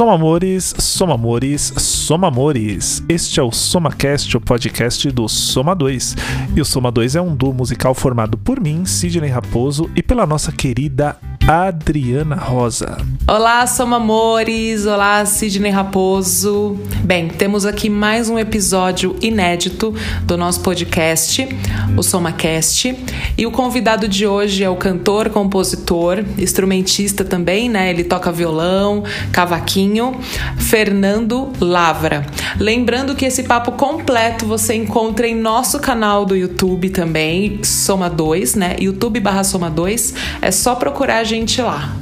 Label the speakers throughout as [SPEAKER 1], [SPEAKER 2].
[SPEAKER 1] Soma amores, soma amores, soma amores. Este é o SomaCast, o podcast do Soma 2. E o Soma 2 é um duo musical formado por mim, Sidney Raposo, e pela nossa querida Adriana Rosa.
[SPEAKER 2] Olá, Soma Amores! Olá, Sidney Raposo! Bem, temos aqui mais um episódio inédito do nosso podcast, o SomaCast. E o convidado de hoje é o cantor, compositor, instrumentista também, né? Ele toca violão, cavaquinho, Fernando Lavra. Lembrando que esse papo completo você encontra em nosso canal do YouTube também, Soma 2, né? YouTube barra Soma 2. É só procurar a gente lá.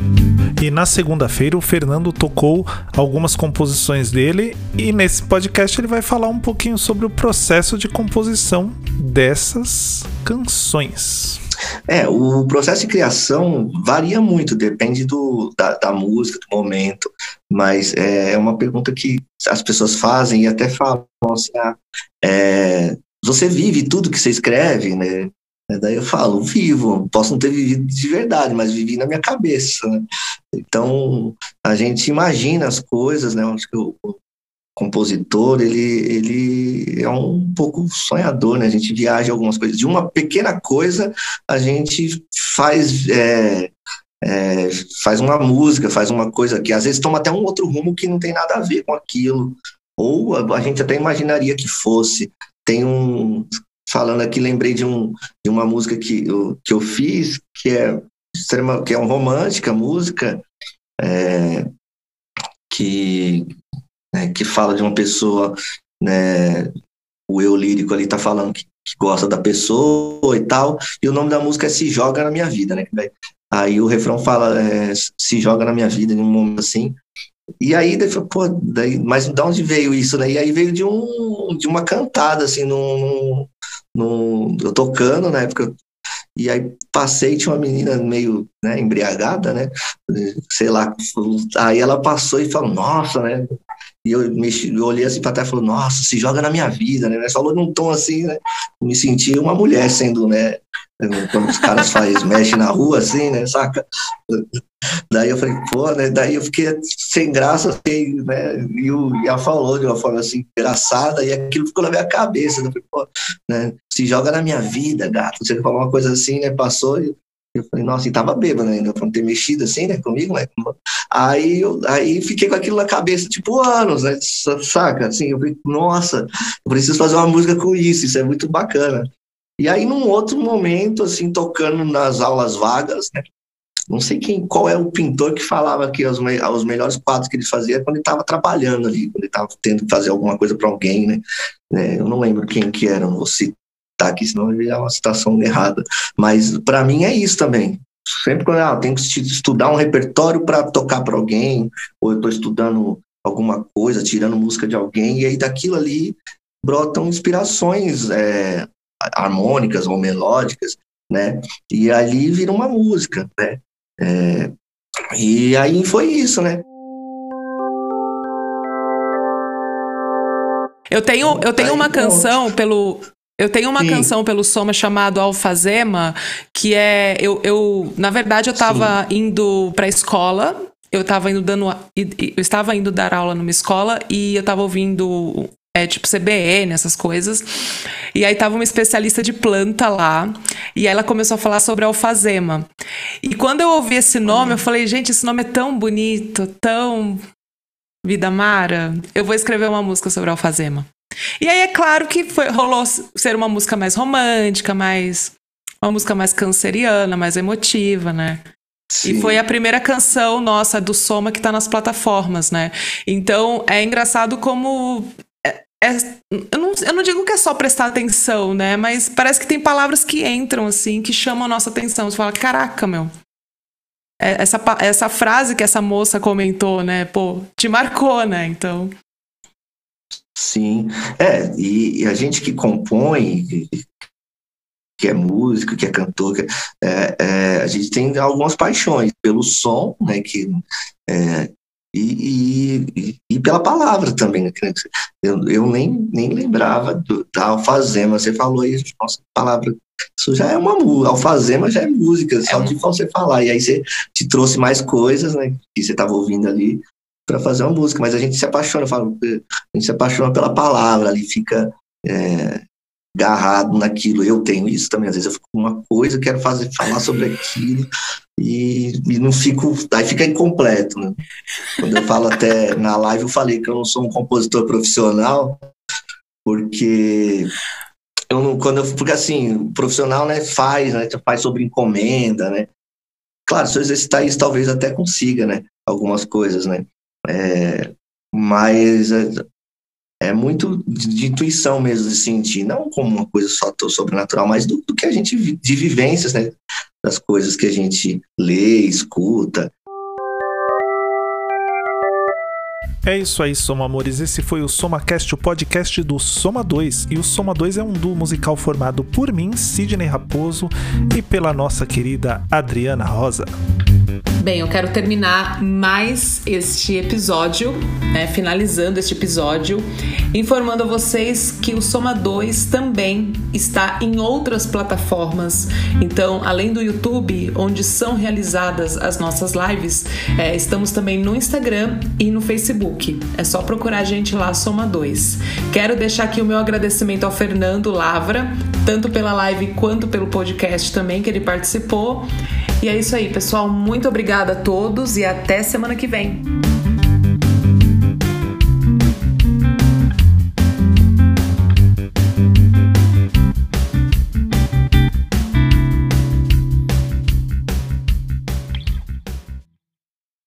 [SPEAKER 1] E na segunda-feira o Fernando tocou algumas composições dele e nesse podcast ele vai falar um pouquinho sobre o processo de composição dessas canções.
[SPEAKER 3] É, o processo de criação varia muito, depende do, da, da música, do momento, mas é, é uma pergunta que as pessoas fazem e até falam assim, ah, é, você vive tudo que você escreve, né? Daí eu falo, vivo, posso não ter vivido de verdade, mas vivi na minha cabeça. Né? Então, a gente imagina as coisas, né? Acho que o, compositor, ele, ele é um pouco sonhador, né? A gente viaja algumas coisas. De uma pequena coisa, a gente faz, é, é, faz uma música, faz uma coisa que às vezes toma até um outro rumo que não tem nada a ver com aquilo. Ou a, a gente até imaginaria que fosse. Tem um falando aqui, lembrei de, um, de uma música que eu, que eu fiz, que é, extrema, que é uma romântica música, é, que, né, que fala de uma pessoa, né, o eu lírico ali está falando que, que, gosta da pessoa e tal, e o nome da música é Se Joga na Minha Vida, né? Aí o refrão fala, é, se joga na minha vida em um momento assim, e aí, pô, daí, mas de onde veio isso, né? E aí veio de, um, de uma cantada, assim, num, num, eu tocando na época. E aí passei, tinha uma menina meio né, embriagada, né? Sei lá. Aí ela passou e falou, nossa, né? E eu, eu olhei assim para trás e falei, nossa, se joga na minha vida, né? Falou num tom assim, né? Me senti uma mulher sendo, né? Quando os caras faz, mexe na rua assim, né? Saca? Daí eu falei, pô, né? Daí eu fiquei sem graça, assim, né? E o falou de uma forma assim, engraçada, e aquilo ficou na minha cabeça. Né? Eu falei, pô, né? Se joga na minha vida, gato. Você falou uma coisa assim, né? Passou e eu falei, nossa, e tava bêbado ainda, pra não ter mexido assim, né, comigo, né? Aí, eu, aí fiquei com aquilo na cabeça, tipo, anos, né? Saca? Assim, eu falei, nossa, eu preciso fazer uma música com isso, isso é muito bacana. E aí, num outro momento, assim, tocando nas aulas vagas, né? Não sei quem, qual é o pintor que falava que os, me, os melhores quadros que ele fazia quando ele estava trabalhando ali, quando ele estava tendo que fazer alguma coisa para alguém, né? É, eu não lembro quem que era, não vou citar aqui, senão é uma citação errada. Mas para mim é isso também. Sempre quando ah, eu tenho que estudar um repertório para tocar para alguém, ou eu estou estudando alguma coisa, tirando música de alguém, e aí daquilo ali brotam inspirações é, harmônicas ou melódicas, né? E ali vira uma música, né? É, e aí foi isso, né?
[SPEAKER 2] Eu tenho, eu tenho uma canção pelo. Eu tenho uma Sim. canção pelo Soma chamado Alfazema, que é. Eu, eu, na verdade, eu estava indo para a escola. Eu estava indo dando. Eu estava indo dar aula numa escola e eu estava ouvindo é, tipo CBN, essas coisas. E aí tava uma especialista de planta lá, e aí ela começou a falar sobre alfazema. E quando eu ouvi esse nome, eu falei, gente, esse nome é tão bonito, tão vida mara. Eu vou escrever uma música sobre alfazema. E aí é claro que foi, rolou ser uma música mais romântica, mais uma música mais canceriana, mais emotiva, né? Sim. E foi a primeira canção nossa do Soma que tá nas plataformas, né? Então é engraçado como é, eu, não, eu não digo que é só prestar atenção, né? Mas parece que tem palavras que entram, assim, que chamam a nossa atenção. Você fala, caraca, meu. É, essa, essa frase que essa moça comentou, né? Pô, te marcou, né? Então.
[SPEAKER 3] Sim. É, e, e a gente que compõe, que é músico, que é cantor, que é, é, a gente tem algumas paixões pelo som, né, que é, e, e, e, pela palavra também. Né? Eu, eu nem, nem lembrava do, da alfazema. Você falou aí, nossa, palavra. Isso já é uma música. Alfazema já é música, só é de você falar. E aí você te trouxe mais coisas, né? Que você estava ouvindo ali. para fazer uma música, mas a gente se apaixona, eu falo, a gente se apaixona pela palavra, ali fica é, agarrado naquilo. Eu tenho isso também, às vezes eu fico com uma coisa, quero fazer, falar sobre aquilo e, e não fico, aí fica incompleto. Né? Quando eu falo até na live, eu falei que eu não sou um compositor profissional, porque eu não, quando eu, porque assim, o profissional, né, faz, né, faz sobre encomenda, né, claro, se eu exercitar isso, talvez até consiga, né, algumas coisas, né, é, mas é, muito de, de, intuição mesmo, de sentir, não como uma coisa só sobrenatural, mas do, do que a gente, de vivências, né, das coisas que a gente lê, escuta,
[SPEAKER 1] É isso aí, Soma Amores. Esse foi o SomaCast, o podcast do Soma 2. E o Soma 2 é um duo musical formado por mim, Sidney Raposo, e pela nossa querida Adriana Rosa.
[SPEAKER 2] Bem, eu quero terminar mais este episódio, né, finalizando este episódio, informando a vocês que o Soma 2 também está em outras plataformas. Então, além do YouTube, onde são realizadas as nossas lives, é, estamos também no Instagram e no Facebook. É só procurar a gente lá, Soma 2. Quero deixar aqui o meu agradecimento ao Fernando Lavra, tanto pela live quanto pelo podcast também que ele participou. E é isso aí, pessoal. Muito obrigada a todos e até semana que vem.